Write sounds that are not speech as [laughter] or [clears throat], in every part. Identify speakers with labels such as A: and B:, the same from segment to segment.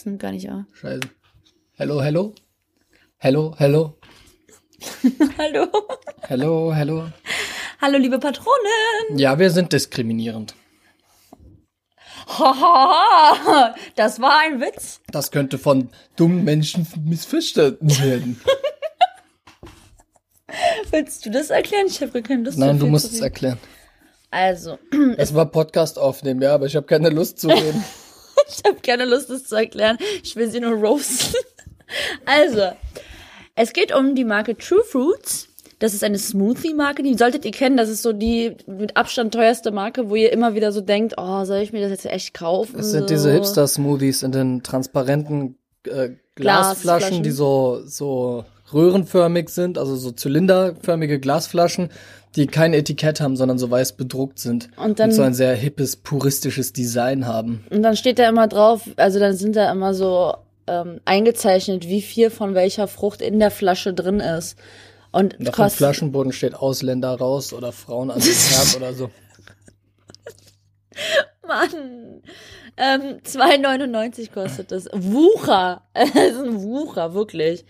A: Das nimmt gar nicht auf.
B: Scheiße. Hello, hello. Hello, hello. [laughs]
A: Hallo.
B: Hello, hello.
A: Hallo, liebe Patronin.
B: Ja, wir sind diskriminierend.
A: Hahaha, das war ein Witz.
B: Das könnte von dummen Menschen missverstanden werden. [laughs]
A: Willst du das erklären? Ich habe gar keine Lust.
B: Nein, du musst es erklären.
A: Also, [clears throat]
B: Es war Podcast aufnehmen, ja, aber ich habe keine Lust zu reden. [laughs]
A: ich habe keine Lust, das zu erklären. Ich will sie nur roasten. [laughs] Also, es geht um die Marke True Fruits. Das ist eine Smoothie-Marke, die solltet ihr kennen. Das ist so die mit Abstand teuerste Marke, wo ihr immer wieder so denkt, oh, soll ich mir das jetzt echt kaufen?
B: Es sind
A: so.
B: diese Hipster-Smoothies in den transparenten äh, Glasflaschen,
A: Glasflaschen.
B: die so, so röhrenförmig sind, also so zylinderförmige Glasflaschen, die kein Etikett haben, sondern so weiß bedruckt sind.
A: Und dann-
B: so ein sehr hippes, puristisches Design haben.
A: Und dann steht da immer drauf, also dann sind da immer so ähm, eingezeichnet, wie viel von welcher Frucht in der Flasche drin ist. Und
B: Und auf dem Flaschenboden steht Ausländer raus oder Frauen an den Herd [laughs] oder so.
A: Mann, ähm, 2,99 kostet das. Wucher, [laughs] es ist ein Wucher, wirklich.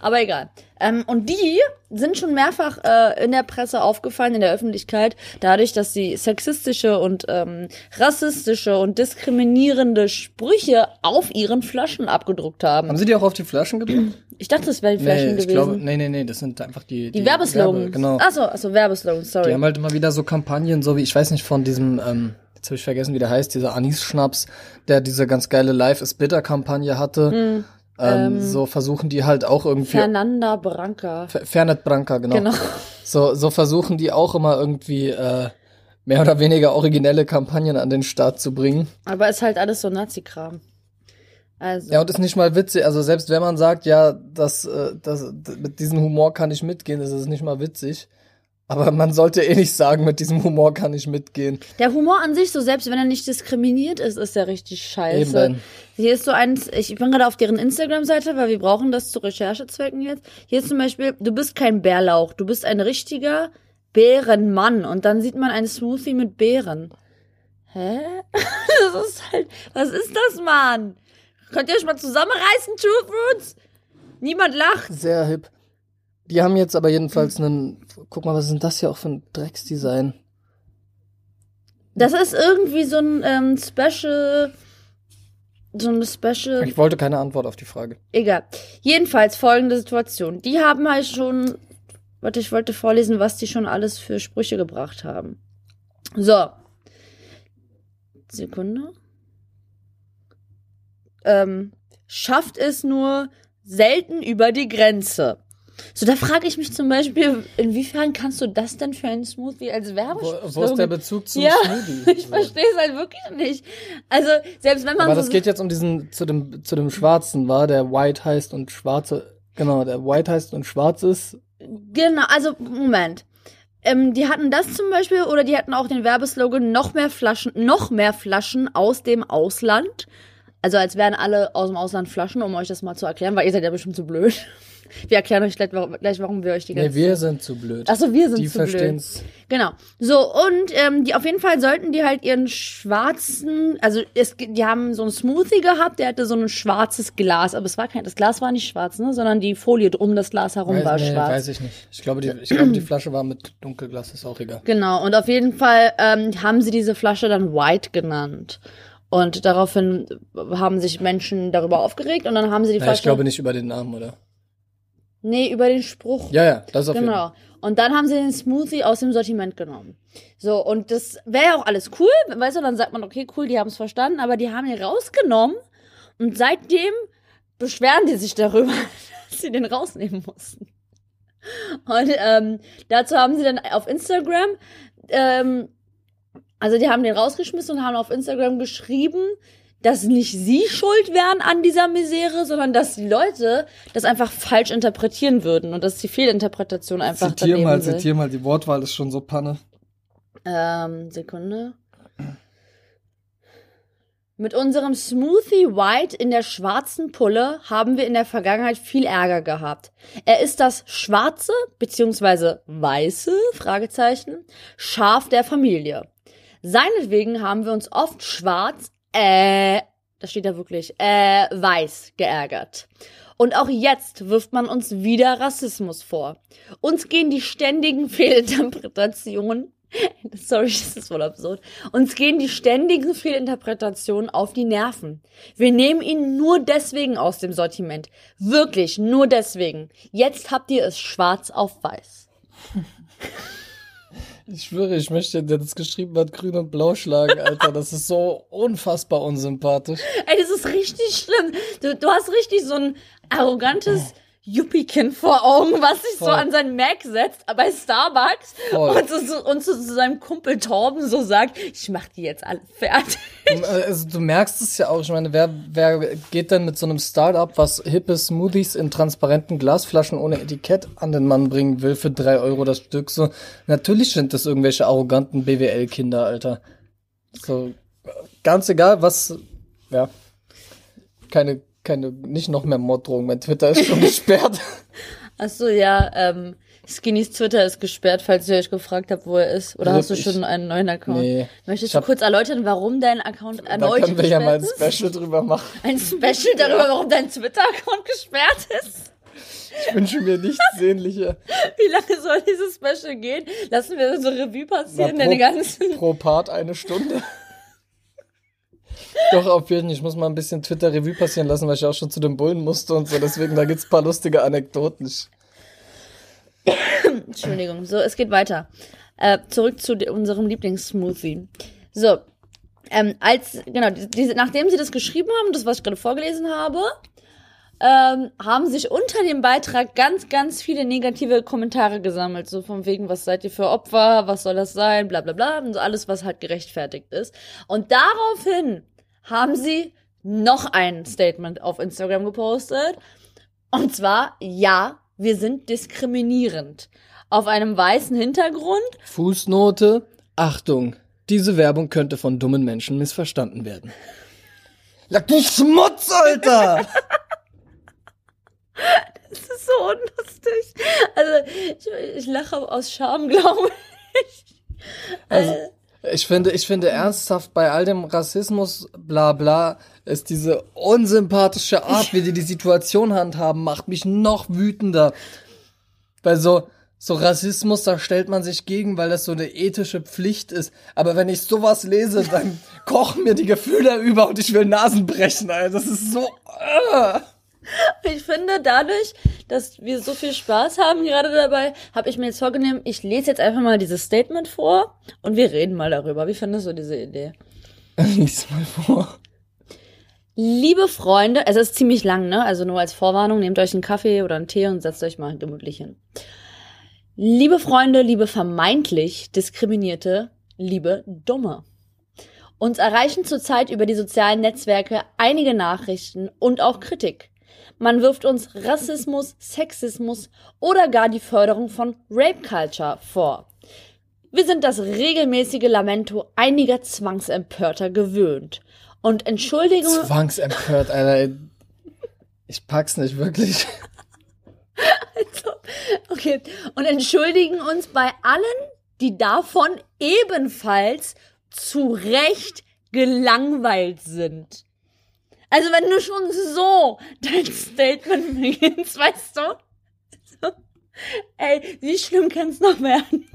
A: Aber egal. Ähm, und die sind schon mehrfach äh, in der Presse aufgefallen, in der Öffentlichkeit, dadurch, dass sie sexistische und ähm, rassistische und diskriminierende Sprüche auf ihren Flaschen abgedruckt haben.
B: Haben sie die auch auf die Flaschen gedruckt?
A: Ich dachte, das wären die Flaschen
B: nee, ich
A: gewesen.
B: glaube, nee, nee, nee, das sind einfach die,
A: die, Werbeslogans.
B: Werbe, genau.
A: Achso, achso, Werbeslogans, sorry.
B: Die haben halt immer wieder so Kampagnen, so wie, ich weiß nicht, von diesem, ähm, jetzt habe ich vergessen, wie der heißt, dieser Anis-Schnaps, der diese ganz geile Life is Bitter-Kampagne hatte. Ähm, so versuchen die halt auch irgendwie.
A: Fernanda Branca.
B: Fer- Fernet Branca, genau.
A: Genau.
B: So, so versuchen die auch immer irgendwie äh, mehr oder weniger originelle Kampagnen an den Start zu bringen.
A: Aber ist halt alles so Nazi-Kram. Also.
B: Ja, und ist nicht mal witzig. Also selbst wenn man sagt, ja, das, äh, das, mit diesem Humor kann ich mitgehen, ist es nicht mal witzig. Aber man sollte eh nicht sagen, mit diesem Humor kann ich mitgehen.
A: Der Humor an sich, so selbst wenn er nicht diskriminiert ist, ist er richtig scheiße.
B: Eben.
A: Hier ist so eins, ich bin gerade auf deren Instagram-Seite, weil wir brauchen das zu Recherchezwecken jetzt. Hier ist zum Beispiel, du bist kein Bärlauch, du bist ein richtiger Bärenmann. Und dann sieht man einen Smoothie mit Beeren. Hä? [laughs] Das ist halt, was ist das, Mann? Könnt ihr euch mal zusammenreißen, True Fruits? Niemand lacht.
B: Sehr hip. Die haben jetzt aber jedenfalls einen. Guck mal, was ist denn das hier auch für ein Drecksdesign?
A: Das ist irgendwie so ein ähm, Special, so eine Special
B: Ich wollte keine Antwort auf die Frage.
A: Egal. Jedenfalls folgende Situation. Die haben halt schon, warte, ich wollte vorlesen, was die schon alles für Sprüche gebracht haben. So. Sekunde. Ähm, schafft es nur selten über die Grenze. So, da frage ich mich zum Beispiel, inwiefern kannst du das denn für einen Smoothie als
B: Wo,
A: Werbespruch?
B: wo ist der Bezug zum
A: Ja,
B: Smoothie? [laughs]
A: ich verstehe es halt wirklich nicht. Also, selbst wenn man
B: Aber
A: so
B: das geht jetzt um diesen, zu dem, zu dem Schwarzen, war, der White heißt und Schwarze, genau, der White heißt und Schwarz ist.
A: Genau, also Moment. Ähm, die hatten das zum Beispiel oder die hatten auch den Werbeslogan noch mehr Flaschen, noch mehr Flaschen aus dem Ausland. Also als wären alle aus dem Ausland Flaschen, um euch das mal zu erklären, weil ihr seid ja bestimmt zu blöd. Wir erklären euch gleich, warum, gleich, warum wir euch die ganze
B: Nee, wir sind zu blöd.
A: Achso, wir sind
B: die
A: zu blöd.
B: verstehen's.
A: Genau. So, und ähm, die auf jeden Fall sollten die halt ihren schwarzen, also es, die haben so einen Smoothie gehabt, der hatte so ein schwarzes Glas, aber es war kein, das Glas war nicht schwarz, ne, sondern die Folie um das Glas herum war
B: Weiß, nee,
A: schwarz.
B: weiß ich nicht. Ich glaube, die, ich glaube, die Flasche war mit Dunkelglas, ist auch egal.
A: Genau, und auf jeden Fall ähm, haben sie diese Flasche dann White genannt. Und daraufhin haben sich Menschen darüber aufgeregt und dann haben sie die
B: Ja,
A: Flasche.
B: ich glaube nicht über den Namen, oder?
A: Nee, über den Spruch.
B: Ja, ja, das auf jeden Fall.
A: Genau. Und dann haben sie den Smoothie aus dem Sortiment genommen. So, und das wäre ja auch alles cool, weißt du, dann sagt man, okay, cool, die haben es verstanden, aber die haben ihn rausgenommen und seitdem beschweren die sich darüber, [laughs] dass sie den rausnehmen mussten. Und ähm, dazu haben sie dann auf Instagram, ähm, also die haben den rausgeschmissen und haben auf Instagram geschrieben, dass nicht sie schuld wären an dieser Misere, sondern dass die Leute das einfach falsch interpretieren würden und dass die Fehlinterpretation einfach
B: Zitier
A: daneben
B: mal,
A: sind.
B: zitier mal, die Wortwahl ist schon so Panne.
A: Ähm, Sekunde. Mit unserem Smoothie White in der schwarzen Pulle haben wir in der Vergangenheit viel Ärger gehabt. Er ist das schwarze bzw. weiße Fragezeichen Schaf der Familie. Seinetwegen haben wir uns oft schwarz äh das steht da wirklich, äh, weiß geärgert. Und auch jetzt wirft man uns wieder Rassismus vor. Uns gehen die ständigen [laughs] Fehlinterpretationen [laughs] Sorry, das ist voll absurd. Uns gehen die ständigen Fehlinterpretationen auf die Nerven. Wir nehmen ihn nur deswegen aus dem Sortiment. Wirklich, nur deswegen. Jetzt habt ihr es schwarz auf weiß. [laughs]
B: Ich schwöre, ich möchte, der das geschrieben hat, grün und blau schlagen, Alter. Das ist so unfassbar unsympathisch.
A: Ey, das ist richtig schlimm. Du, du hast richtig so ein arrogantes Yuppie-Kind vor Augen, was sich Voll. so an seinen Mac setzt bei Starbucks und, so, und so, zu seinem Kumpel Torben so sagt, ich mach die jetzt alle fertig.
B: Also du merkst es ja auch, ich meine, wer, wer geht denn mit so einem Startup, was hippe Smoothies in transparenten Glasflaschen ohne Etikett an den Mann bringen will für drei Euro das Stück? So, natürlich sind das irgendwelche arroganten BWL-Kinder, Alter. So, ganz egal, was, ja, keine keine, nicht noch mehr Morddrohungen. Mein Twitter ist schon [laughs] gesperrt.
A: Achso, ja, ähm, Skinnys Twitter ist gesperrt, falls ihr euch gefragt habt, wo er ist. Oder hast du schon einen neuen Account? Nee. Möchtest du kurz erläutern, warum dein Account erneut
B: Da können wir ja mal ein Special drüber machen. [laughs]
A: Ein Special darüber, warum dein Twitter-Account gesperrt ist?
B: Ich wünsche mir nichts [laughs] sehnlicher.
A: Wie lange soll dieses Special gehen? Lassen wir so Revue passieren, pro, deine ganzen...
B: Pro Part eine Stunde. Doch, auf jeden Fall. Ich muss mal ein bisschen Twitter-Revue passieren lassen, weil ich auch schon zu den Bullen musste und so. Deswegen, da gibt's ein paar lustige Anekdoten. [coughs]
A: Entschuldigung. So, es geht weiter. Äh, zurück zu unserem Lieblingssmoothie. So, ähm, als, genau, diese, nachdem sie das geschrieben haben, das, was ich gerade vorgelesen habe, ähm, haben sich unter dem Beitrag ganz, ganz viele negative Kommentare gesammelt. So von wegen, was seid ihr für Opfer, was soll das sein, bla bla bla. Und so alles, was halt gerechtfertigt ist. Und daraufhin haben sie noch ein Statement auf Instagram gepostet. Und zwar, ja, wir sind diskriminierend. Auf einem weißen Hintergrund.
B: Fußnote, Achtung, diese Werbung könnte von dummen Menschen missverstanden werden. Ja, du Schmutz, Alter! [laughs]
A: Das ist so unlustig. Also, ich, ich lache aus Scham, glaube ich.
B: Also, ich finde, ich finde ernsthaft bei all dem Rassismus, bla bla, ist diese unsympathische Art, wie die die Situation handhaben, macht mich noch wütender. Weil so, so Rassismus, da stellt man sich gegen, weil das so eine ethische Pflicht ist. Aber wenn ich sowas lese, dann [laughs] kochen mir die Gefühle über und ich will Nasen brechen, Alter. Das ist so. Uh. [laughs]
A: Ich finde, dadurch, dass wir so viel Spaß haben gerade dabei, habe ich mir jetzt vorgenommen, ich lese jetzt einfach mal dieses Statement vor und wir reden mal darüber. Wie findest du diese Idee? [laughs]
B: Lies mal vor.
A: Liebe Freunde, es ist ziemlich lang, ne? Also nur als Vorwarnung, nehmt euch einen Kaffee oder einen Tee und setzt euch mal gemütlich hin. Liebe Freunde, liebe vermeintlich Diskriminierte, liebe Dumme. Uns erreichen zurzeit über die sozialen Netzwerke einige Nachrichten und auch Kritik. Man wirft uns Rassismus, Sexismus oder gar die Förderung von Rape Culture vor. Wir sind das regelmäßige Lamento einiger Zwangsempörter gewöhnt. Und Entschuldigung.
B: Zwangsempört, Alter. Ich pack's nicht wirklich.
A: Also, okay. Und entschuldigen uns bei allen, die davon ebenfalls zu Recht gelangweilt sind. Also wenn du schon so dein Statement beginnst, weißt du? Ey, wie schlimm kann es noch werden?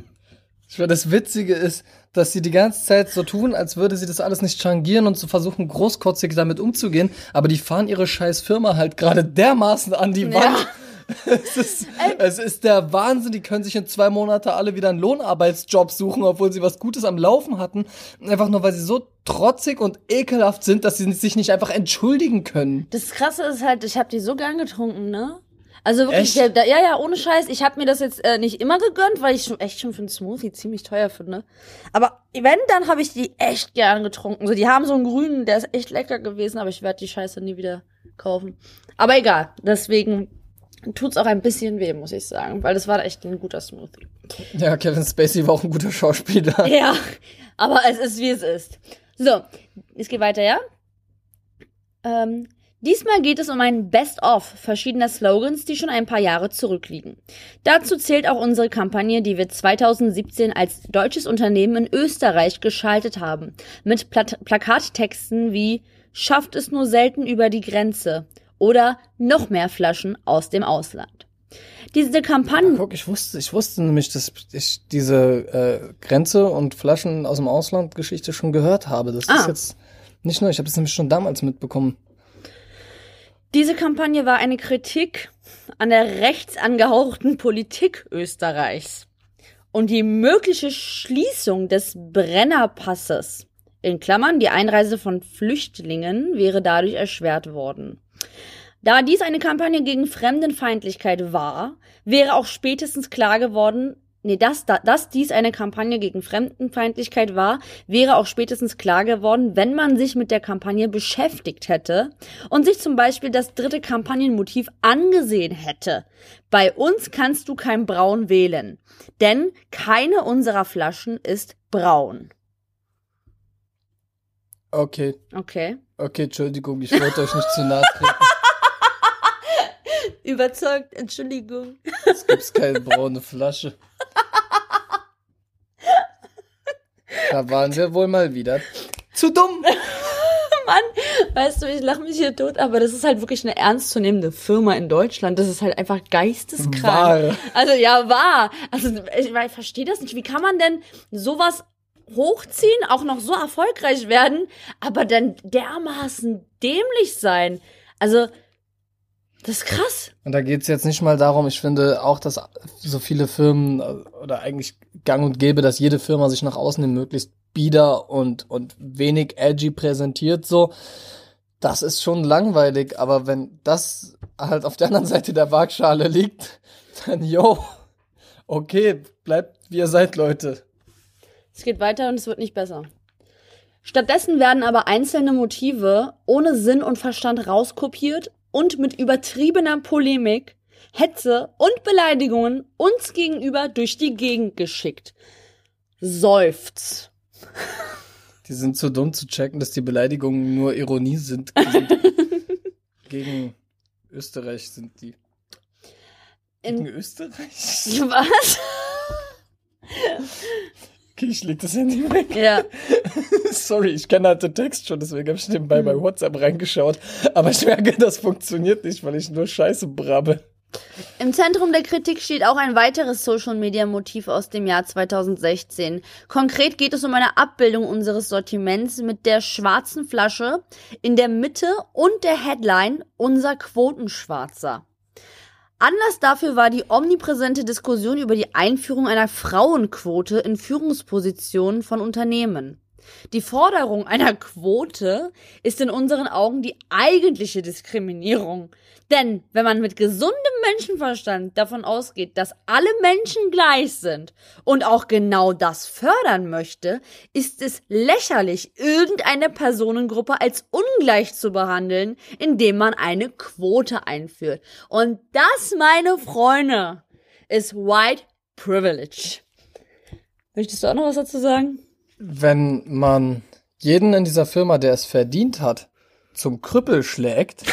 B: Ich meine, das Witzige ist, dass sie die ganze Zeit so tun, als würde sie das alles nicht changieren und zu so versuchen, großkotzig damit umzugehen, aber die fahren ihre scheiß Firma halt gerade dermaßen an die Wand. Ja. [laughs] es, ist, es ist der Wahnsinn. Die können sich in zwei Monaten alle wieder einen Lohnarbeitsjob suchen, obwohl sie was Gutes am Laufen hatten. Einfach nur, weil sie so trotzig und ekelhaft sind, dass sie sich nicht einfach entschuldigen können.
A: Das Krasse ist halt, ich habe die so gern getrunken, ne? Also wirklich, der, ja, ja, ohne Scheiß. Ich habe mir das jetzt äh, nicht immer gegönnt, weil ich schon echt schon für einen Smoothie ziemlich teuer finde. Aber wenn, dann habe ich die echt gern getrunken. So, die haben so einen grünen, der ist echt lecker gewesen, aber ich werde die Scheiße nie wieder kaufen. Aber egal, deswegen tut's auch ein bisschen weh, muss ich sagen, weil das war echt ein guter Smoothie.
B: Ja, Kevin Spacey war auch ein guter Schauspieler. [laughs]
A: Ja, aber es ist, wie es ist. So, es geht weiter, ja? Ähm, diesmal geht es um ein Best-of verschiedener Slogans, die schon ein paar Jahre zurückliegen. Dazu zählt auch unsere Kampagne, die wir 2017 als deutsches Unternehmen in Österreich geschaltet haben, mit Pla Plakattexten wie schafft es nur selten über die Grenze oder noch mehr Flaschen aus dem Ausland. Diese Kampagne.
B: Guck, ich wusste, ich wusste nämlich, dass ich diese äh, Grenze und Flaschen aus dem Ausland Geschichte schon gehört habe. Das
A: Ah.
B: ist jetzt nicht neu. Ich habe das nämlich schon damals mitbekommen.
A: Diese Kampagne war eine Kritik an der rechts angehauchten Politik Österreichs und die mögliche Schließung des Brennerpasses in Klammern die Einreise von Flüchtlingen wäre dadurch erschwert worden. Da dies eine Kampagne gegen Fremdenfeindlichkeit war, wäre auch spätestens klar geworden, nee, dass, da- dass dies eine Kampagne gegen Fremdenfeindlichkeit war, wäre auch spätestens klar geworden, wenn man sich mit der Kampagne beschäftigt hätte und sich zum Beispiel das dritte Kampagnenmotiv angesehen hätte. Bei uns kannst du kein Braun wählen, denn keine unserer Flaschen ist braun.
B: Okay,
A: Okay.
B: Okay, Entschuldigung, ich wollte euch nicht zu nahe treten. [laughs]
A: Überzeugt, Entschuldigung.
B: Es gibt keine braune Flasche. Da waren wir wohl mal wieder zu dumm. [laughs]
A: Mann, weißt du, ich lache mich hier tot, aber das ist halt wirklich eine ernstzunehmende Firma in Deutschland. Das ist halt einfach geisteskrank.
B: Wahr.
A: Also ja, wahr. Also ich, ich verstehe das nicht. Wie kann man denn sowas hochziehen, auch noch so erfolgreich werden, aber dann dermaßen dämlich sein? Also, das ist krass.
B: Und da geht's jetzt nicht mal darum, ich finde auch, dass so viele Firmen äh, oder eigentlich gang und gäbe, dass jede Firma sich nach außen hin möglichst bieder und, und wenig edgy präsentiert, so. Das ist schon langweilig, aber wenn das halt auf der anderen Seite der Waagschale liegt, [laughs] dann yo, okay, bleibt wie ihr seid, Leute.
A: Es geht weiter und es wird nicht besser. Stattdessen werden aber einzelne Motive ohne Sinn und Verstand rauskopiert und mit übertriebener Polemik, Hetze und Beleidigungen uns gegenüber durch die Gegend geschickt. Seufz. [laughs]
B: Die sind zu dumm zu checken, dass die Beleidigungen nur Ironie sind. [laughs] Gegen Österreich sind die. Gegen
A: In,
B: Österreich?
A: was? [laughs]
B: Okay, ich leg das Handy weg.
A: Ja. [laughs]
B: Sorry, ich kenne halt den Text schon, deswegen habe ich nebenbei bei WhatsApp reingeschaut. Aber ich merke, das funktioniert nicht, weil ich nur Scheiße brabbel.
A: Im Zentrum der Kritik steht auch ein weiteres Social-Media-Motiv aus dem Jahr 2016. Konkret geht es um eine Abbildung unseres Sortiments mit der schwarzen Flasche in der Mitte und der Headline Unser Quotenschwarzer. Anlass dafür war die omnipräsente Diskussion über die Einführung einer Frauenquote in Führungspositionen von Unternehmen. Die Forderung einer Quote ist in unseren Augen die eigentliche Diskriminierung. Denn wenn man mit gesundem Menschenverstand davon ausgeht, dass alle Menschen gleich sind und auch genau das fördern möchte, ist es lächerlich, irgendeine Personengruppe als ungleich zu behandeln, indem man eine Quote einführt. Und das, meine Freunde, ist White Privilege. Möchtest du auch noch was dazu sagen?
B: Wenn man jeden in dieser Firma, der es verdient hat, zum Krüppel schlägt,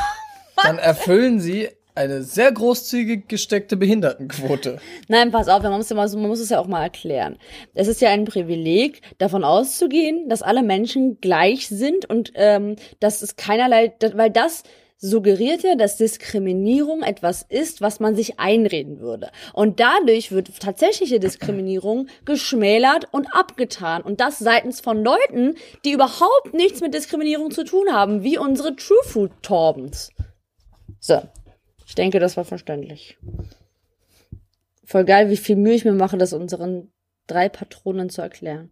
B: [laughs] dann erfüllen sie eine sehr großzügig gesteckte Behindertenquote.
A: Nein, pass auf, man muss, ja mal, man muss es ja auch mal erklären. Es ist ja ein Privileg, davon auszugehen, dass alle Menschen gleich sind und ähm, dass es keinerlei, weil das suggeriert ja, dass Diskriminierung etwas ist, was man sich einreden würde. Und dadurch wird tatsächliche Diskriminierung [clears throat] geschmälert und abgetan. Und das seitens von Leuten, die überhaupt nichts mit Diskriminierung zu tun haben, wie unsere True Food Torbens. So. Ich denke, das war verständlich. Voll geil, wie viel Mühe ich mir mache, das unseren drei Patronen zu erklären.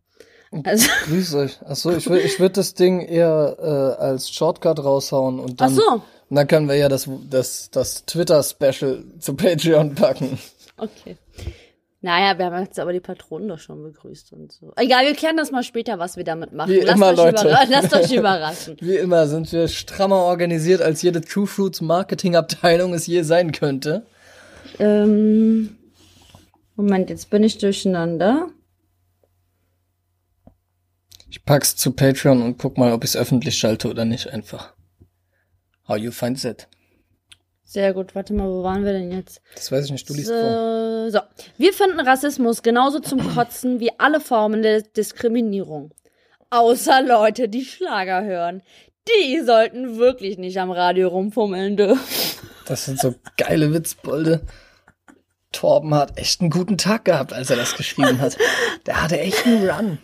A: Also, [laughs]
B: Grüß euch. Achso, ich würde ich würd das Ding eher äh, als Shortcut raushauen und
A: ach
B: dann,
A: so,
B: und dann können wir ja das, das, das Twitter-Special zu Patreon packen.
A: okay. Naja, wir haben jetzt aber die Patronen doch schon begrüßt und so. Egal, wir klären das mal später, was wir damit machen.
B: Wie immer,
A: euch
B: Leute.
A: überra- [laughs] Lasst euch überraschen.
B: Wie immer sind wir strammer organisiert, als jede True Fruits Marketing-Abteilung es je sein könnte.
A: Ähm, Moment, jetzt bin ich durcheinander.
B: Ich pack's zu Patreon und guck mal, ob ich's öffentlich schalte oder nicht einfach. How you find that?
A: Sehr gut, warte mal, wo waren wir denn jetzt?
B: Das weiß ich nicht, du liest vor.
A: So, so. Wir finden Rassismus genauso zum Kotzen wie alle Formen der Diskriminierung. Außer Leute, die Schlager hören. die sollten wirklich nicht am Radio rumfummeln dürfen.
B: Das sind so geile Witzbolde. Torben hat echt einen guten Tag gehabt, als er das geschrieben hat. Der hatte echt einen Run.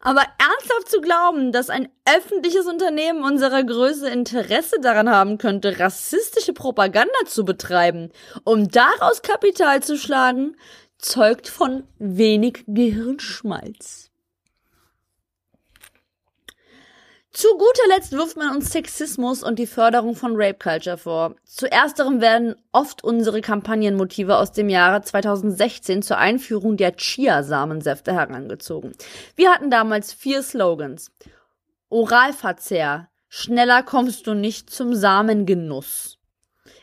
A: Aber ernsthaft zu glauben, dass ein öffentliches Unternehmen unserer Größe Interesse daran haben könnte, rassistische Propaganda zu betreiben, um daraus Kapital zu schlagen, zeugt von wenig Gehirnschmalz. Zu guter Letzt wirft man uns Sexismus und die Förderung von Rape Culture vor. Zu ersterem werden oft unsere Kampagnenmotive aus dem Jahre 2016 zur Einführung der Chia-Samensäfte herangezogen. Wir hatten damals vier Slogans. Oralverzehr. Schneller kommst du nicht zum Samengenuss.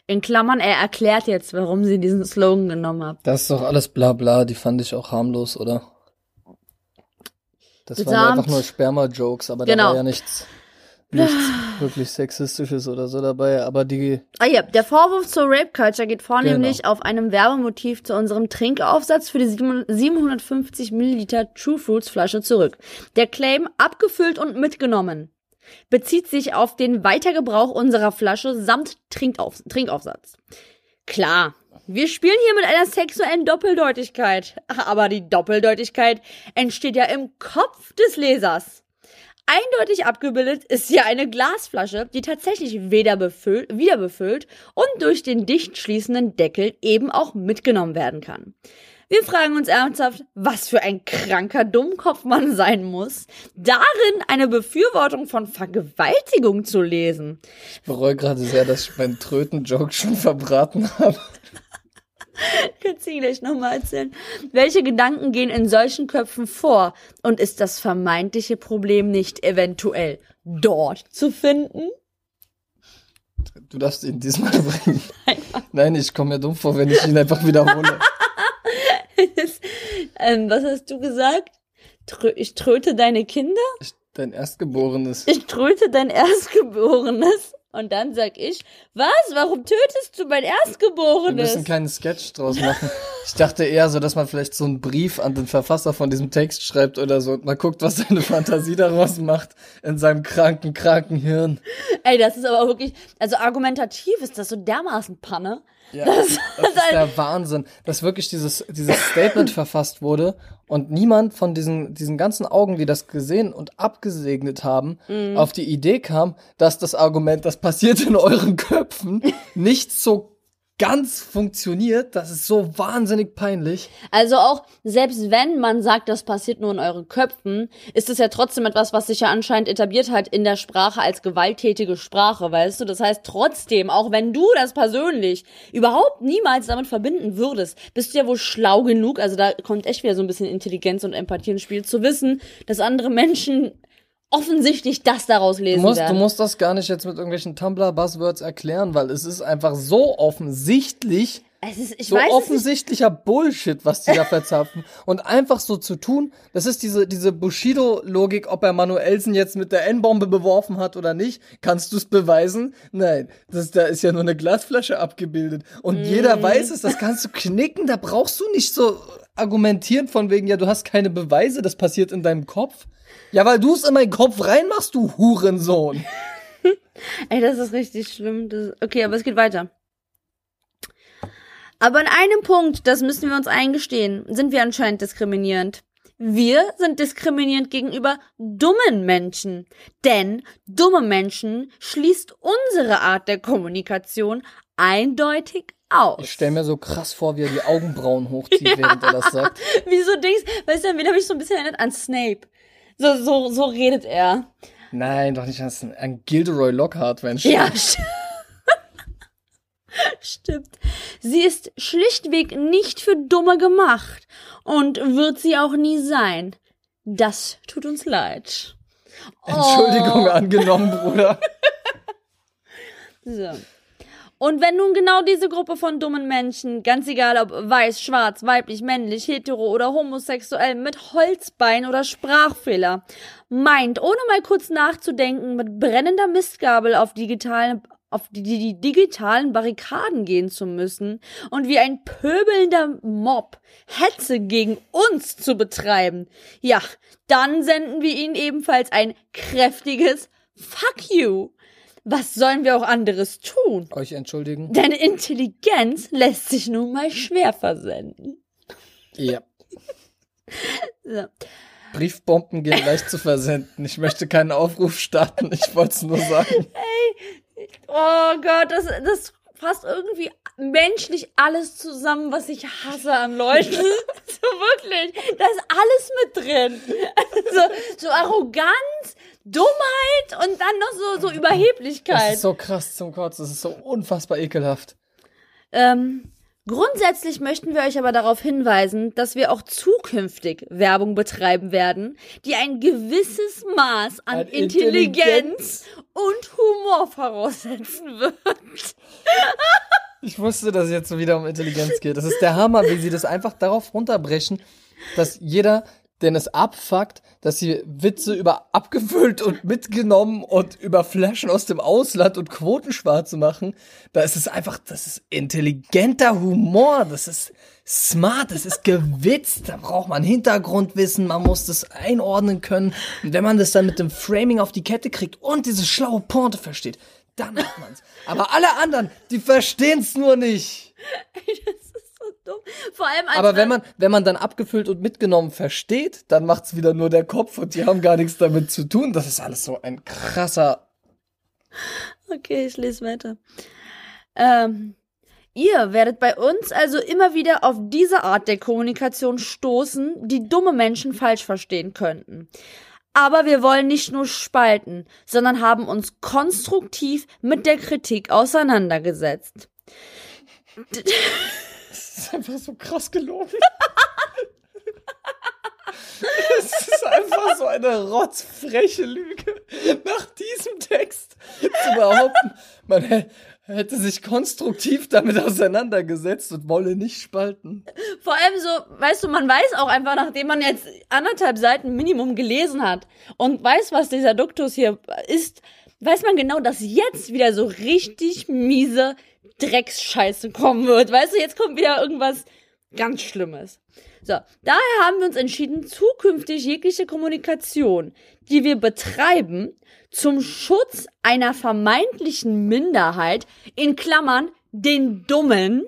A: In Klammern, er erklärt jetzt, warum sie diesen Slogan genommen haben.
B: Das ist doch alles bla bla, die fand ich auch harmlos, oder? Das
A: Besamt.
B: waren einfach nur Sperma-Jokes, aber
A: Genau.
B: da war ja nichts, nichts wirklich Sexistisches oder so dabei. Aber die,
A: Ah ja, der Vorwurf zur Rape Culture geht vornehmlich
B: Genau.
A: auf einem Werbemotiv zu unserem Trinkaufsatz für die 7 750 Milliliter True Fruits Flasche zurück. Der Claim, abgefüllt und mitgenommen, bezieht sich auf den Weitergebrauch unserer Flasche samt Trinkauf Trinkaufsatz. Klar, wir spielen hier mit einer sexuellen Doppeldeutigkeit. Aber die Doppeldeutigkeit entsteht ja im Kopf des Lesers. Eindeutig abgebildet ist hier eine Glasflasche, die tatsächlich weder befüllt, wieder befüllt und durch den dicht schließenden Deckel eben auch mitgenommen werden kann. Wir fragen uns ernsthaft, was für ein kranker Dummkopf man sein muss, darin eine Befürwortung von Vergewaltigung zu lesen.
B: ich bereue gerade sehr, dass ich meinen Tröten-Joke schon verbraten habe. [laughs]
A: Kannst du ihn gleich nochmal erzählen? Welche Gedanken gehen in solchen Köpfen vor? Und ist das vermeintliche Problem nicht eventuell dort zu finden?
B: Du darfst ihn diesmal bringen. [laughs] Nein, ich komme mir dumm vor, wenn ich ihn einfach wiederhole. [laughs]
A: ähm, was hast du gesagt? Trö ich tröte deine Kinder?
B: Ich, dein Erstgeborenes.
A: Ich tröte dein Erstgeborenes? Und dann sag ich, was? Warum tötest du mein
B: Wir müssen
A: Erstgeborenes?
B: einen kleinen Sketch draus machen. Ich dachte eher so, dass man vielleicht so einen Brief an den Verfasser von diesem Text schreibt oder so und mal guckt, was seine Fantasie daraus macht in seinem kranken, kranken Hirn.
A: Ey, das ist aber wirklich, also argumentativ ist das so dermaßen Panne.
B: Ja, das, ist der Wahnsinn, dass wirklich dieses, dieses Statement verfasst wurde und niemand von diesen, diesen ganzen Augen, die das gesehen und abgesegnet haben, auf die Idee kam, dass das Argument, das passiert in euren Köpfen, [laughs] nicht so ganz funktioniert. Das ist so wahnsinnig peinlich.
A: Also auch, selbst wenn man sagt, das passiert nur in euren Köpfen, ist es ja trotzdem etwas, was sich ja anscheinend etabliert hat in der Sprache als gewalttätige Sprache, weißt du? Das heißt trotzdem, auch wenn du das persönlich überhaupt niemals damit verbinden würdest, bist du ja wohl schlau genug, also da kommt echt wieder so ein bisschen Intelligenz und Empathie ins Spiel, zu wissen, dass andere Menschen offensichtlich das daraus
B: Du
A: lesen
B: musst, du
A: werden.
B: musst das gar nicht jetzt mit irgendwelchen Tumblr-Buzzwords erklären, weil es ist einfach so offensichtlich,
A: es ist, ich
B: so
A: weiß
B: offensichtlicher Bullshit, was die da [laughs] verzapfen. Und einfach so zu tun, das ist diese, diese Bushido-Logik, ob er Manuelsen jetzt mit der N-Bombe beworfen hat oder nicht. Kannst du es beweisen? Nein, das, da ist ja nur eine Glasflasche abgebildet. Und
A: Mhm.
B: jeder weiß es, das kannst du knicken, da brauchst du nicht so argumentieren von wegen, ja, du hast keine Beweise, das passiert in deinem Kopf. Ja, weil du es in meinen Kopf reinmachst, du Hurensohn. [laughs]
A: Ey, das ist richtig schlimm. Das, okay, aber es geht weiter. Aber in einem Punkt, das müssen wir uns eingestehen, sind wir anscheinend diskriminierend. Wir sind diskriminierend gegenüber dummen Menschen. Denn dumme Menschen schließt unsere Art der Kommunikation eindeutig aus.
B: Ich stell mir so krass vor, wie er die Augenbrauen hochzieht, [laughs] während er das sagt.
A: Wieso denkst, weißt du, an wen habe ich so ein bisschen erinnert? An Snape. So, so, so redet er.
B: Nein, doch nicht an, an Gilderoy Lockhart, wenn
A: Ja, [laughs] st- stimmt. Sie ist schlichtweg nicht für Dumme gemacht und wird sie auch nie sein. Das tut uns leid.
B: Entschuldigung
A: Oh.
B: angenommen, Bruder. [laughs]
A: So. Und wenn nun genau diese Gruppe von dummen Menschen, ganz egal ob weiß, schwarz, weiblich, männlich, hetero oder homosexuell, mit Holzbein oder Sprachfehler, meint, ohne mal kurz nachzudenken, mit brennender Mistgabel auf digitalen, auf die, die digitalen Barrikaden gehen zu müssen und wie ein pöbelnder Mob Hetze gegen uns zu betreiben, ja, dann senden wir ihnen ebenfalls ein kräftiges Fuck you. Was sollen wir auch anderes tun?
B: Euch entschuldigen?
A: Denn Intelligenz lässt sich nun mal schwer versenden.
B: Ja. [laughs]
A: So.
B: Briefbomben gehen leicht zu versenden. Ich möchte keinen Aufruf starten, ich wollte es nur sagen.
A: Oh Gott, das, das fasst irgendwie menschlich alles zusammen, was ich hasse an Leuten. [laughs] so wirklich. Da ist alles mit drin. So, so Arroganz, Dummheit und dann noch so, so
B: Das
A: Überheblichkeit.
B: ist so krass zum Kotzen, das ist so unfassbar ekelhaft.
A: Ähm, grundsätzlich möchten wir euch aber darauf hinweisen, dass wir auch zukünftig Werbung betreiben werden, die ein gewisses Maß an
B: An
A: Intelligenz,
B: Intelligenz.
A: und Humor voraussetzen wird.
B: Ich wusste, dass es jetzt so wieder um Intelligenz geht. Das ist der Hammer, wie sie das einfach darauf runterbrechen, dass jeder, den es abfuckt, dass sie Witze über abgefüllt und mitgenommen und über Flaschen aus dem Ausland und Quotenschwarze machen, da ist es einfach, das ist intelligenter Humor, das ist smart, das ist gewitzt, da braucht man Hintergrundwissen, man muss das einordnen können. Und wenn man das dann mit dem Framing auf die Kette kriegt und diese schlaue Pointe versteht, dann hat man's. Aber alle anderen, die verstehen's nur nicht. [laughs]
A: Dumm. Vor allem als
B: Aber wenn man, wenn man dann abgefüllt und mitgenommen versteht, dann macht's wieder nur der Kopf und die haben gar nichts damit zu tun. Das ist alles so ein krasser.
A: Okay, ich lese weiter. Ähm, ihr werdet bei uns also immer wieder auf diese Art der Kommunikation stoßen, die dumme Menschen falsch verstehen könnten. Aber wir wollen nicht nur spalten, sondern haben uns konstruktiv mit der Kritik auseinandergesetzt. [laughs]
B: Das ist einfach so krass gelogen. [laughs] Es ist einfach so eine rotzfreche Lüge, nach diesem Text zu behaupten, man hä- hätte sich konstruktiv damit auseinandergesetzt und wolle nicht spalten.
A: Vor allem so, weißt du, man weiß auch einfach, nachdem man jetzt anderthalb Seiten Minimum gelesen hat und weiß, was dieser Duktus hier ist, weiß man genau, dass jetzt wieder so richtig miese Drecksscheiße kommen wird. Weißt du, jetzt kommt wieder irgendwas ganz Schlimmes. So, daher haben wir uns entschieden, zukünftig jegliche Kommunikation, die wir betreiben, zum Schutz einer vermeintlichen Minderheit, in Klammern den Dummen,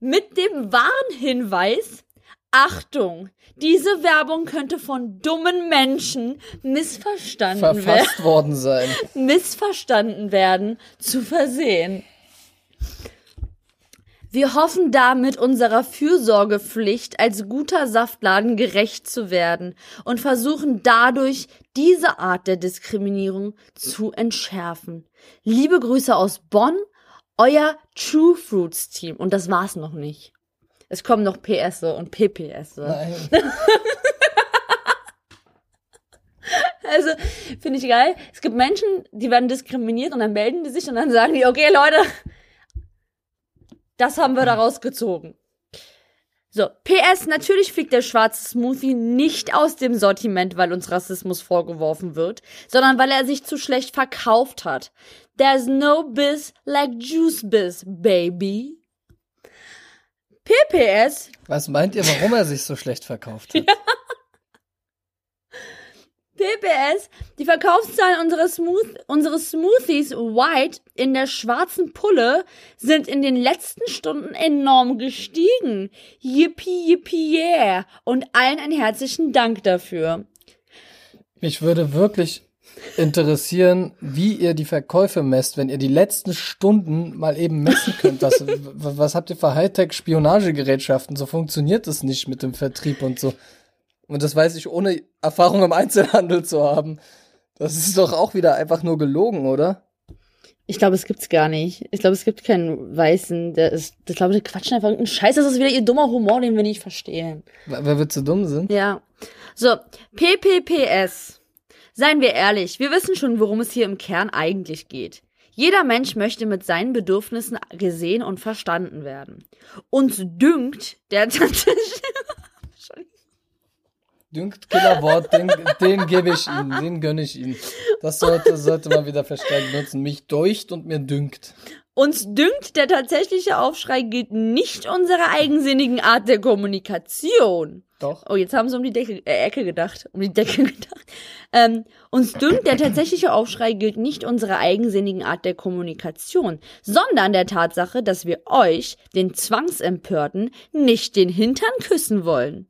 A: mit dem Warnhinweis, Achtung, diese Werbung könnte von dummen Menschen missverstanden, werden,
B: Verfasst worden sein. [laughs]
A: missverstanden werden, zu versehen. Wir hoffen damit unserer Fürsorgepflicht als guter Saftladen gerecht zu werden und versuchen dadurch diese Art der Diskriminierung zu entschärfen. Liebe Grüße aus Bonn, euer True Fruits Team. Und das war's noch nicht. Es kommen noch PS und PPS.
B: Nein. [laughs]
A: Also, finde ich geil. Es gibt Menschen, die werden diskriminiert und dann melden die sich und dann sagen die, okay, Leute, das haben wir daraus gezogen. So, PS, natürlich fliegt der schwarze Smoothie nicht aus dem Sortiment, weil uns Rassismus vorgeworfen wird, sondern weil er sich zu schlecht verkauft hat. There's no biz like juice biz, baby. PPS,
B: Was meint ihr, warum er sich so schlecht verkauft hat? [laughs]
A: PPS, die Verkaufszahlen unserer, Smooth unseres Smoothies White in der schwarzen Pulle sind in den letzten Stunden enorm gestiegen. Yippie, yippie, yeah. Und allen einen herzlichen Dank dafür.
B: Mich würde wirklich interessieren, wie ihr die Verkäufe messt, wenn ihr die letzten Stunden mal eben messen könnt. Was, [laughs] was habt ihr für Hightech-Spionagegerätschaften? So funktioniert das nicht mit dem Vertrieb und so. Und das weiß ich, ohne Erfahrung im Einzelhandel zu haben. Das ist doch auch wieder einfach nur gelogen, oder?
A: Ich glaube, es gibt's gar nicht. Ich glaube, es gibt keinen Weißen, der ist, ich glaube, die quatschen einfach irgendeinen Scheiß. Das ist wieder ihr dummer Humor, den wir nicht verstehen.
B: Wer wird so dumm sind?
A: Ja. So, PPPS. Seien wir ehrlich, wir wissen schon, worum es hier im Kern eigentlich geht. Jeder Mensch möchte mit seinen Bedürfnissen gesehen und verstanden werden. Uns dünkt der [laughs]
B: Dünkt, Killerwort, den, den gebe ich Ihnen, den gönne ich Ihnen. Das sollte, sollte man wieder verstärkt nutzen. Mich deucht und mir dünkt.
A: Uns dünkt, der tatsächliche Aufschrei gilt nicht unserer eigensinnigen Art der Kommunikation.
B: Doch.
A: Oh, jetzt haben sie um die Decke, äh, Ecke gedacht. Um die Decke [laughs] gedacht. Ähm, uns dünkt, der tatsächliche Aufschrei gilt nicht unserer eigensinnigen Art der Kommunikation, sondern der Tatsache, dass wir euch, den Zwangsempörten, nicht den Hintern küssen wollen.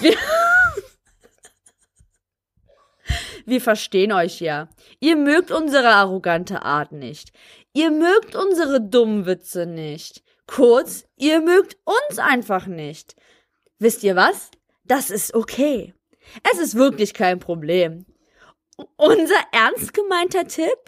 A: Wir, [laughs] wir verstehen euch ja. Ihr mögt unsere arrogante Art nicht. Ihr mögt unsere dummen Witze nicht. Kurz, ihr mögt uns einfach nicht. Wisst ihr was? Das ist okay. Es ist wirklich kein Problem. Unser ernst gemeinter Tipp?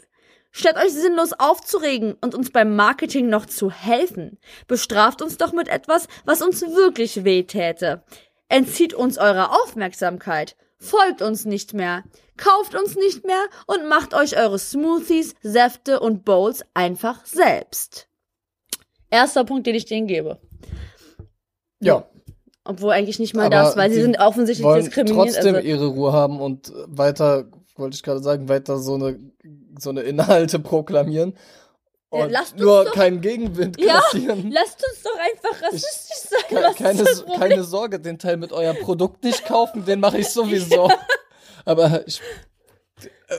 A: Statt euch sinnlos aufzuregen und uns beim Marketing noch zu helfen, bestraft uns doch mit etwas, was uns wirklich weh täte. Entzieht uns eure Aufmerksamkeit, folgt uns nicht mehr, kauft uns nicht mehr und macht euch eure Smoothies, Säfte und Bowls einfach selbst. Erster Punkt, den ich denen gebe.
B: Ja.
A: Obwohl eigentlich nicht mal
B: Aber
A: das, weil sie sind offensichtlich
B: wollen
A: diskriminiert.
B: trotzdem
A: Also,
B: ihre Ruhe haben und weiter, wollte ich gerade sagen, weiter so eine, so eine Inhalte proklamieren.
A: Ja, lasst uns
B: nur
A: doch-
B: keinen Gegenwind
A: Ja,
B: kassieren.
A: lasst uns doch einfach rassistisch sein.
B: Ke-
A: Was
B: keine, keine Sorge, den Teil mit euer Produkt nicht kaufen, den mache ich [laughs] sowieso. Aber ich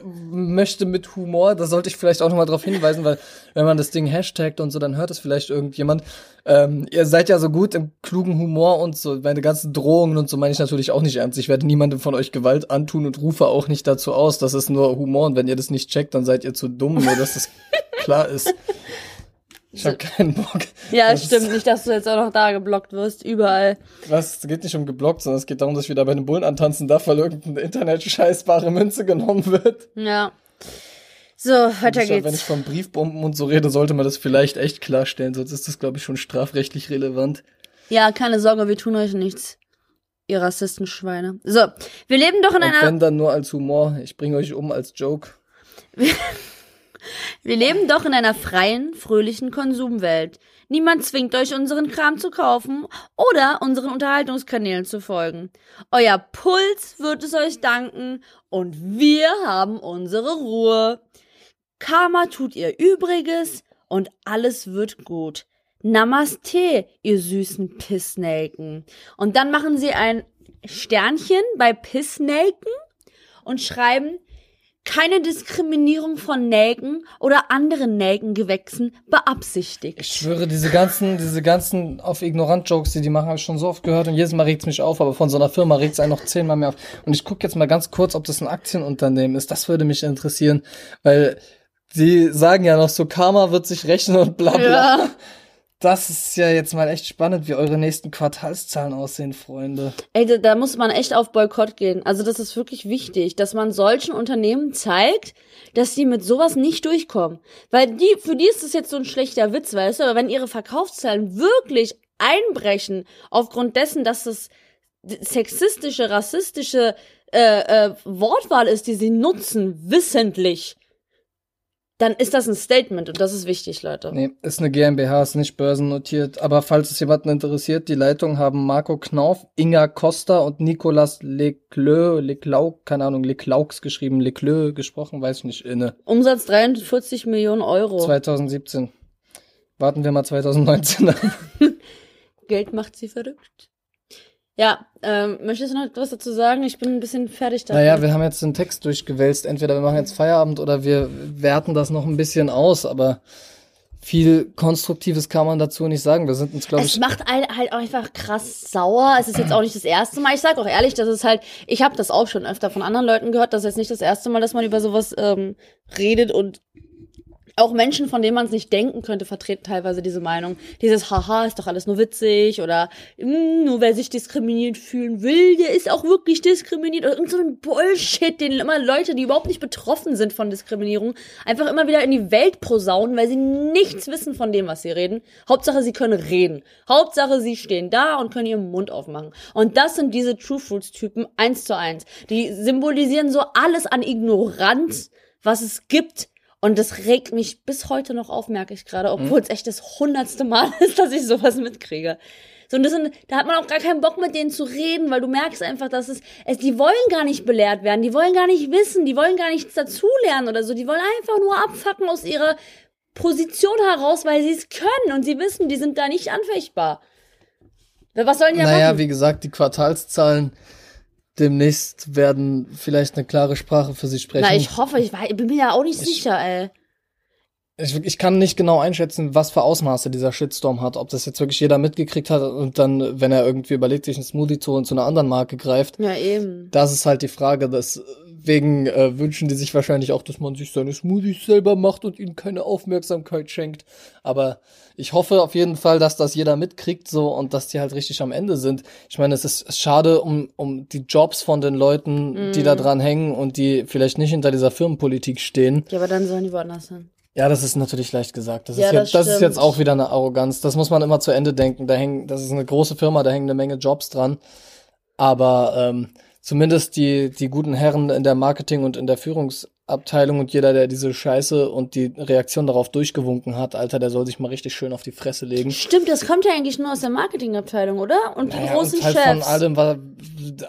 B: möchte mit Humor, da sollte ich vielleicht auch nochmal drauf hinweisen, weil wenn man das Ding hashtagt und so, dann hört es vielleicht irgendjemand. Ähm, ihr seid ja so gut im klugen Humor und so, meine ganzen Drohungen und so meine ich natürlich auch nicht ernst. Ich werde niemandem von euch Gewalt antun und rufe auch nicht dazu aus. Das ist nur Humor und wenn ihr das nicht checkt, dann seid ihr zu dumm, nur dass das [laughs] klar ist. Ich habe keinen Bock.
A: Ja,
B: Das
A: stimmt. Nicht, dass du jetzt auch noch da geblockt wirst. Überall.
B: Was? Es geht nicht um geblockt, sondern es geht darum, dass ich wieder bei den Bullen antanzen darf, weil irgendeine Internet-scheißbare Münze genommen wird.
A: Ja. So, weiter
B: Ich, glaub, wenn ich
A: geht's.
B: von Briefbomben und so rede, sollte man das vielleicht echt klarstellen, sonst ist das, glaube ich, schon strafrechtlich relevant.
A: Ja, keine Sorge, wir tun euch nichts. Ihr Rassistenschweine. So, wir leben doch in
B: Und
A: einer.
B: wenn dann nur als Humor, ich bringe euch um als Joke. [laughs]
A: Wir leben doch in einer freien, fröhlichen Konsumwelt. Niemand zwingt euch, unseren Kram zu kaufen oder unseren Unterhaltungskanälen zu folgen. Euer Puls wird es euch danken und wir haben unsere Ruhe. Karma tut ihr Übriges und alles wird gut. Namaste, ihr süßen Pissnelken. Und dann machen sie ein Sternchen bei Pissnelken und schreiben, keine Diskriminierung von Nelken oder anderen Nelkengewächsen beabsichtigt.
B: Ich schwöre, diese ganzen, diese ganzen auf Ignorant-Jokes, die die machen, habe ich schon so oft gehört und jedes Mal regt's mich auf, aber von so einer Firma regt's einen noch zehnmal mehr auf. Und ich gucke jetzt mal ganz kurz, ob das ein Aktienunternehmen ist. Das würde mich interessieren, weil die sagen ja noch so, Karma wird sich rechnen und bla bla.
A: Ja.
B: Das ist ja jetzt mal echt spannend, wie eure nächsten Quartalszahlen aussehen, Freunde.
A: Ey, da, da muss man echt auf Boykott gehen. Also das ist wirklich wichtig, dass man solchen Unternehmen zeigt, dass die mit sowas nicht durchkommen. Weil die, für die ist das jetzt so ein schlechter Witz, weißt du, aber wenn ihre Verkaufszahlen wirklich einbrechen, aufgrund dessen, dass das sexistische, rassistische äh, äh, Wortwahl ist, die sie nutzen, wissentlich, dann ist das ein Statement und das ist wichtig, Leute.
B: Nee, ist eine GmbH, ist nicht börsennotiert. Aber falls es jemanden interessiert, die Leitung haben Marco Knauf, Inga Costa und Nicolas Leclerc, Leclau, keine Ahnung, Leclaux geschrieben, Leclerc gesprochen, weiß ich nicht, inne.
A: Umsatz 43 Millionen Euro.
B: 2017. Warten wir mal 2019 an. [laughs]
A: Geld macht sie verrückt. Ja, ähm, möchtest du noch etwas dazu sagen? Ich bin ein bisschen fertig damit.
B: Naja, wir haben jetzt den Text durchgewälzt. Entweder wir machen jetzt Feierabend oder wir werten das noch ein bisschen aus, aber viel Konstruktives kann man dazu nicht sagen. Wir sind uns, glaube
A: es
B: ich,
A: macht ein- halt auch einfach krass sauer. Es ist jetzt auch nicht das erste Mal. Ich sag auch ehrlich, das ist halt, ich habe das auch schon öfter von anderen Leuten gehört. Das ist jetzt nicht das erste Mal, dass man über sowas ähm, redet und auch Menschen, von denen man es nicht denken könnte, vertreten teilweise diese Meinung. Dieses Haha, ist doch alles nur witzig oder "Mm, nur wer sich diskriminiert fühlen will, der ist auch wirklich diskriminiert oder irgend so Bullshit, den immer Leute, die überhaupt nicht betroffen sind von Diskriminierung, einfach immer wieder in die Welt prosaunen, weil sie nichts wissen von dem, was sie reden. Hauptsache, sie können reden. Hauptsache, sie stehen da und können ihren Mund aufmachen. Und das sind diese True Fruits Typen eins zu eins. Die symbolisieren so alles an Ignoranz, was es gibt. Und das regt mich bis heute noch auf, merke ich gerade, obwohl es echt das hundertste Mal [laughs] ist, dass ich sowas mitkriege. So, und das sind, da hat man auch gar keinen Bock mit denen zu reden, weil du merkst einfach, dass es, es, die wollen gar nicht belehrt werden, die wollen gar nicht wissen, die wollen gar nichts dazulernen oder so, die wollen einfach nur abfacken aus ihrer Position heraus, weil sie es können und sie wissen, die sind da nicht anfechtbar. Was sollen die ja
B: Naja,
A: machen?
B: wie gesagt, die Quartalszahlen demnächst werden vielleicht eine klare Sprache für sie sprechen.
A: Na, ich hoffe, ich, war, ich bin mir ja auch nicht sicher, ey.
B: Ich, ich kann nicht genau einschätzen, was für Ausmaße dieser Shitstorm hat. Ob das jetzt wirklich jeder mitgekriegt hat und dann, wenn er irgendwie überlegt, sich einen Smoothie zu holen, zu einer anderen Marke greift.
A: Ja, eben.
B: Das ist halt die Frage. Deswegen äh, wünschen die sich wahrscheinlich auch, dass man sich seine Smoothies selber macht und ihnen keine Aufmerksamkeit schenkt. Aber ich hoffe auf jeden Fall, dass das jeder mitkriegt so und dass die halt richtig am Ende sind. Ich meine, es ist schade um, um die Jobs von den Leuten, die da dran hängen und die vielleicht nicht hinter dieser Firmenpolitik stehen.
A: Ja, aber dann sollen die woanders hin.
B: Ja, das ist natürlich leicht gesagt. Das,
A: Ja,
B: ist, jetzt, das ist jetzt auch wieder eine Arroganz. Das muss man immer zu Ende denken. Da hängen, das ist eine große Firma, da hängen eine Menge Jobs dran. Aber ähm, zumindest die, die guten Herren in der Marketing- und in der Führungsabteilung und jeder, der diese Scheiße und die Reaktion darauf durchgewunken hat, Alter, der soll sich mal richtig schön auf die Fresse legen.
A: Stimmt, das kommt ja eigentlich nur aus der Marketingabteilung, oder? Und die
B: Naja,
A: großen
B: und halt
A: Chefs.
B: von allem, wa-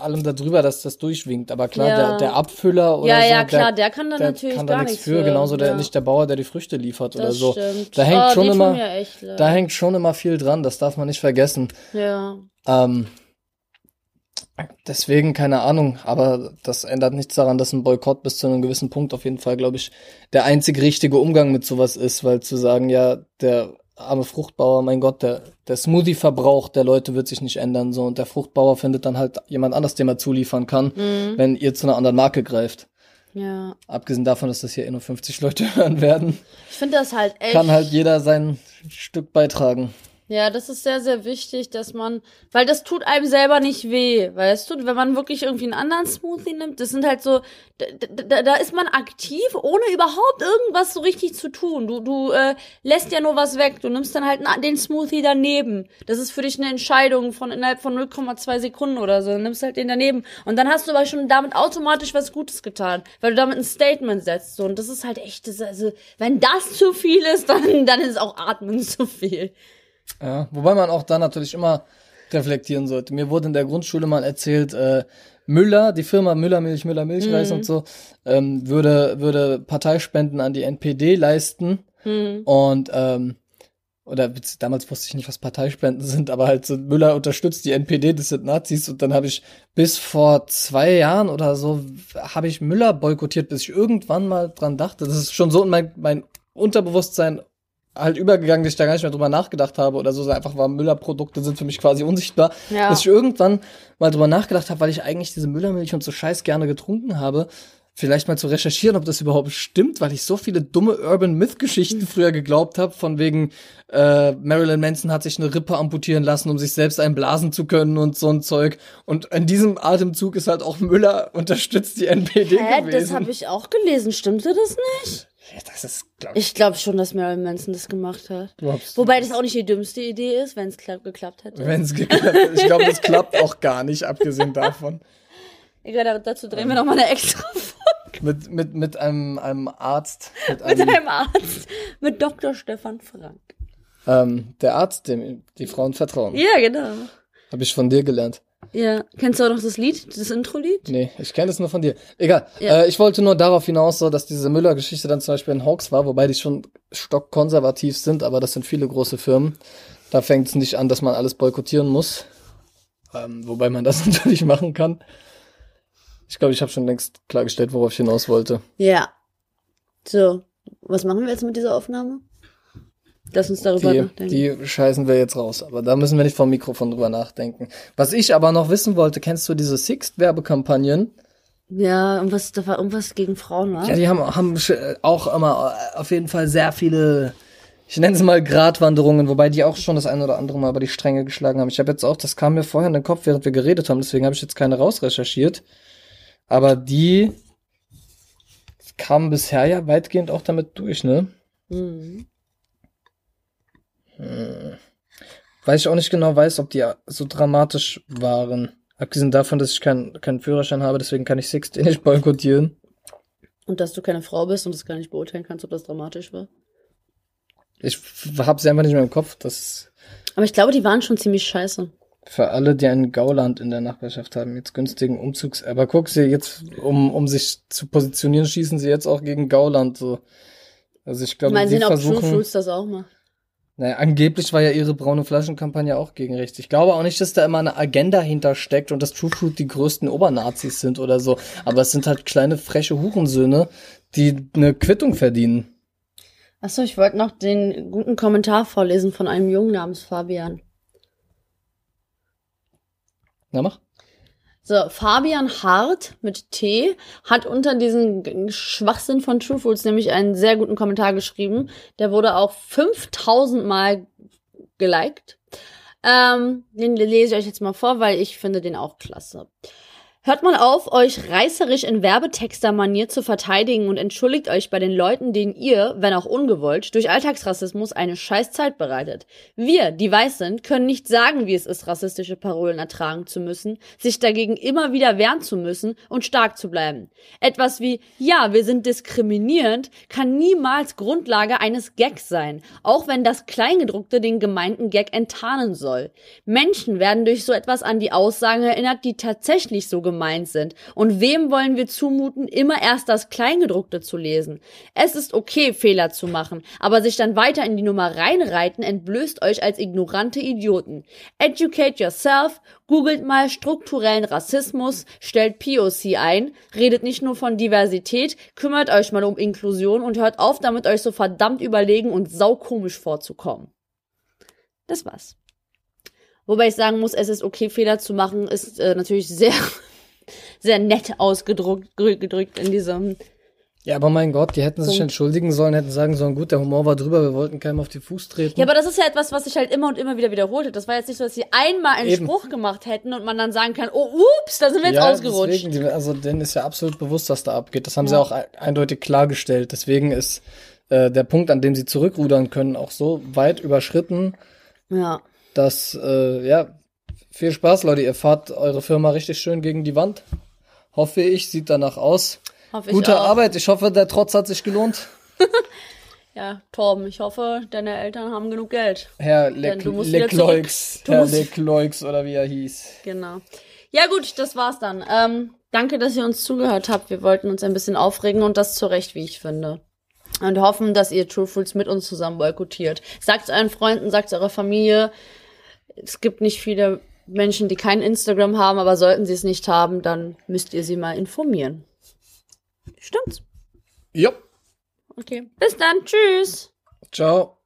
B: allem darüber, dass das durchwinkt. Aber klar,
A: Ja.
B: der, der Abfüller oder
A: ja,
B: so,
A: ja, klar,
B: der,
A: der kann da natürlich
B: kann
A: gar
B: da nichts
A: nichts
B: für. Genauso der,
A: ja.
B: nicht der Bauer, der die Früchte liefert oder
A: das
B: so.
A: Stimmt.
B: Da hängt
A: oh,
B: schon
A: die
B: immer,
A: echt
B: da hängt schon immer viel dran. Das darf man nicht vergessen.
A: ja.
B: Ähm, deswegen keine Ahnung, aber das ändert nichts daran, dass ein Boykott bis zu einem gewissen Punkt auf jeden Fall, glaube ich, der einzig richtige Umgang mit sowas ist, weil zu sagen, ja, der arme Fruchtbauer, mein Gott, der, der Smoothie-Verbrauch der Leute wird sich nicht ändern, so, und der Fruchtbauer findet dann halt jemand anders, dem er zuliefern kann,
A: Mhm.
B: wenn ihr zu einer anderen Marke greift.
A: Ja.
B: Abgesehen davon, dass das hier eh nur 50 Leute [laughs] hören werden,
A: Ich finde das halt echt.
B: kann halt jeder sein Stück beitragen.
A: Ja, das ist sehr, sehr wichtig, dass man, weil das tut einem selber nicht weh, weißt du? Wenn man wirklich irgendwie einen anderen Smoothie nimmt, das sind halt so, da, da, da ist man aktiv, ohne überhaupt irgendwas so richtig zu tun. Du, du äh, lässt ja nur was weg. Du nimmst dann halt den Smoothie daneben. Das ist für dich eine Entscheidung von innerhalb von 0,2 Sekunden oder so. Dann nimmst halt den daneben. Und dann hast du aber schon damit automatisch was Gutes getan, weil du damit ein Statement setzt. So. Und das ist halt echt, das, also, wenn das zu viel ist, [laughs] dann, dann ist auch Atmen zu viel.
B: Ja, wobei man auch da natürlich immer reflektieren sollte. Mir wurde in der Grundschule mal erzählt, äh, Müller, die Firma Müller Milch, Müller Milchreis
A: Mhm.
B: und so, ähm, würde, würde Parteispenden an die NPD leisten
A: Hm.
B: und ähm, oder damals wusste ich nicht, was Parteispenden sind, aber halt so Müller unterstützt die NPD, das sind Nazis und dann habe ich bis vor zwei Jahren oder so habe ich Müller boykottiert, bis ich irgendwann mal dran dachte. Das ist schon so in mein, mein Unterbewusstsein halt übergegangen, dass ich da gar nicht mehr drüber nachgedacht habe oder so. Einfach war Müller-Produkte sind für mich quasi unsichtbar.
A: Ja.
B: Dass ich irgendwann mal drüber nachgedacht habe, weil ich eigentlich diese Müllermilch und so Scheiß gerne getrunken habe, vielleicht mal zu recherchieren, ob das überhaupt stimmt, weil ich so viele dumme Urban Myth Geschichten früher geglaubt habe, von wegen äh, Marilyn Manson hat sich eine Rippe amputieren lassen, um sich selbst einblasen zu können und so ein Zeug. Und in diesem Atemzug ist halt auch Müller [laughs] unterstützt die NPD
A: Hä,
B: gewesen.
A: das habe ich auch gelesen. Stimmte das nicht?
B: Ja, das ist, glaub ich,
A: Ich glaube schon, dass Marilyn Manson das gemacht hat.
B: überhaupt
A: Wobei das auch nicht die dümmste Idee ist, wenn es geklappt hätte.
B: wenn es geklappt hat. Ich glaube, das klappt auch gar nicht, abgesehen davon.
A: Egal, da- dazu drehen wir noch mal eine extra Folge
B: Mit, mit, mit einem, einem Arzt, mit
A: mit
B: einem,
A: einem Arzt, mit Dr. Stefan Frank.
B: ähm, der Arzt, dem die Frauen vertrauen.
A: Ja, genau.
B: Habe ich von dir gelernt.
A: Ja, kennst du auch noch das Lied, das Intro-Lied?
B: Nee, ich kenne das nur von dir. Egal.
A: Ja.
B: Äh, ich wollte nur darauf hinaus, so, dass diese Müller-Geschichte dann zum Beispiel ein Hoax war, wobei die schon stockkonservativ sind, aber das sind viele große Firmen. Da fängt es nicht an, dass man alles boykottieren muss. Ähm, wobei man das [laughs] natürlich machen kann. Ich glaube, ich habe schon längst klargestellt, worauf ich hinaus wollte.
A: Ja. So, was machen wir jetzt mit dieser Aufnahme? Lass uns darüber
B: Die,
A: nachdenken.
B: die scheißen wir jetzt raus, aber da müssen wir nicht vom Mikrofon drüber nachdenken. Was ich aber noch wissen wollte, kennst du diese Sixt-Werbekampagnen?
A: ja, irgendwas, da war irgendwas gegen Frauen, wa?
B: Ja, die haben, haben auch immer äh, auf jeden Fall sehr viele, ich nenne es mal Gratwanderungen, wobei die auch schon das eine oder andere Mal über die Stränge geschlagen haben. Ich habe jetzt auch, das kam mir vorher in den Kopf, während wir geredet haben, deswegen habe ich jetzt keine rausrecherchiert. Aber die kamen bisher ja weitgehend auch damit durch, ne?
A: Mhm.
B: Weil ich auch nicht genau weiß, ob die so dramatisch waren. Abgesehen davon, dass ich keinen keinen Führerschein habe, deswegen kann ich Sixty nicht boykottieren.
A: Und dass du keine Frau bist und das gar nicht beurteilen kannst, ob das dramatisch war.
B: Ich habe sie einfach nicht mehr im Kopf. Das
A: Aber ich glaube, die waren schon ziemlich scheiße.
B: Für alle, die ein Gauland in der Nachbarschaft haben, jetzt günstigen Umzugs. Aber guck sie jetzt, um, um sich zu positionieren, schießen sie jetzt auch gegen Gauland. So. Also ich glaube,
A: Mal
B: sie
A: sehen, ob True
B: versuchen.
A: Fruits das auch macht.
B: Naja, angeblich war ja ihre braune Flaschenkampagne auch gegen rechts. Ich glaube auch nicht, dass da immer eine Agenda hintersteckt und dass True Fruit die größten Obernazis sind oder so. Aber es sind halt kleine freche Hurensöhne, die eine Quittung verdienen.
A: Achso, ich wollte noch den guten Kommentar vorlesen von einem Jungen namens Fabian.
B: Na mach.
A: So, Fabian Hart mit T hat unter diesen Schwachsinn von True Foods nämlich einen sehr guten Kommentar geschrieben. Der wurde auch 5000 Mal geliked. Ähm, den lese ich euch jetzt mal vor, weil ich finde den auch klasse. Hört mal auf, euch reißerisch in Werbetexter-Manier zu verteidigen und entschuldigt euch bei den Leuten, denen ihr, wenn auch ungewollt, durch Alltagsrassismus eine scheiß Zeit bereitet. Wir, die weiß sind, können nicht sagen, wie es ist, rassistische Parolen ertragen zu müssen, sich dagegen immer wieder wehren zu müssen und stark zu bleiben. Etwas wie, ja, wir sind diskriminierend, kann niemals Grundlage eines Gags sein, auch wenn das Kleingedruckte den gemeinten Gag enttarnen soll. Menschen werden durch so etwas an die Aussagen erinnert, die tatsächlich so gemeint sind. Und wem wollen wir zumuten, immer erst das Kleingedruckte zu lesen? Es ist okay, Fehler zu machen, aber sich dann weiter in die Nummer reinreiten entblößt euch als ignorante Idioten. Educate yourself, googelt mal strukturellen Rassismus, stellt POC ein, redet nicht nur von Diversität, kümmert euch mal um Inklusion und hört auf damit, euch so verdammt überlegen und saukomisch vorzukommen. Das war's. Wobei ich sagen muss, es ist okay, Fehler zu machen, ist äh, natürlich sehr, sehr nett ausgedrückt gedrückt in diesem.
B: Ja, aber mein Gott, die hätten sich
A: Punkt.
B: entschuldigen sollen, hätten sagen sollen, gut, der Humor war drüber, wir wollten keinem auf die Fuß treten.
A: Ja, aber das ist ja etwas, was sich halt immer und immer wieder wiederholt hat. Das war jetzt nicht so, dass sie einmal einen
B: Eben.
A: Spruch gemacht hätten und man dann sagen kann, oh, ups, da sind wir jetzt
B: ja,
A: ausgerutscht.
B: Deswegen, also denen ist ja absolut bewusst, was da abgeht. Das haben sie
A: Ja.
B: auch e- eindeutig klargestellt. Deswegen ist äh, der Punkt, an dem sie zurückrudern können, auch so weit überschritten,
A: Ja.
B: dass, äh, ja, viel Spaß, Leute. Ihr fahrt eure Firma richtig schön gegen die Wand. Hoffe ich, sieht danach aus.
A: Hoffe ich
B: Gute
A: auch.
B: Arbeit. Ich hoffe, der Trotz hat sich gelohnt. [laughs]
A: Ja, Torben, ich hoffe, deine Eltern haben genug Geld.
B: Herr
A: Denn du musst
B: Leclerc,
A: wieder
B: Leclerc,
A: Du
B: Herr
A: musst-
B: Leclerc oder wie er hieß.
A: Genau. Ja gut, das war's dann. Ähm, danke, dass ihr uns zugehört habt. Wir wollten uns ein bisschen aufregen und das zu Recht, wie ich finde. Und hoffen, dass ihr True Fruits mit uns zusammen boykottiert. Sagt euren Freunden, sagt eurer Familie. Es gibt nicht viele Menschen, die kein Instagram haben, aber sollten sie es nicht haben, dann müsst ihr sie mal informieren. Stimmt's?
B: Jo.
A: Okay. Bis dann. Tschüss.
B: Ciao.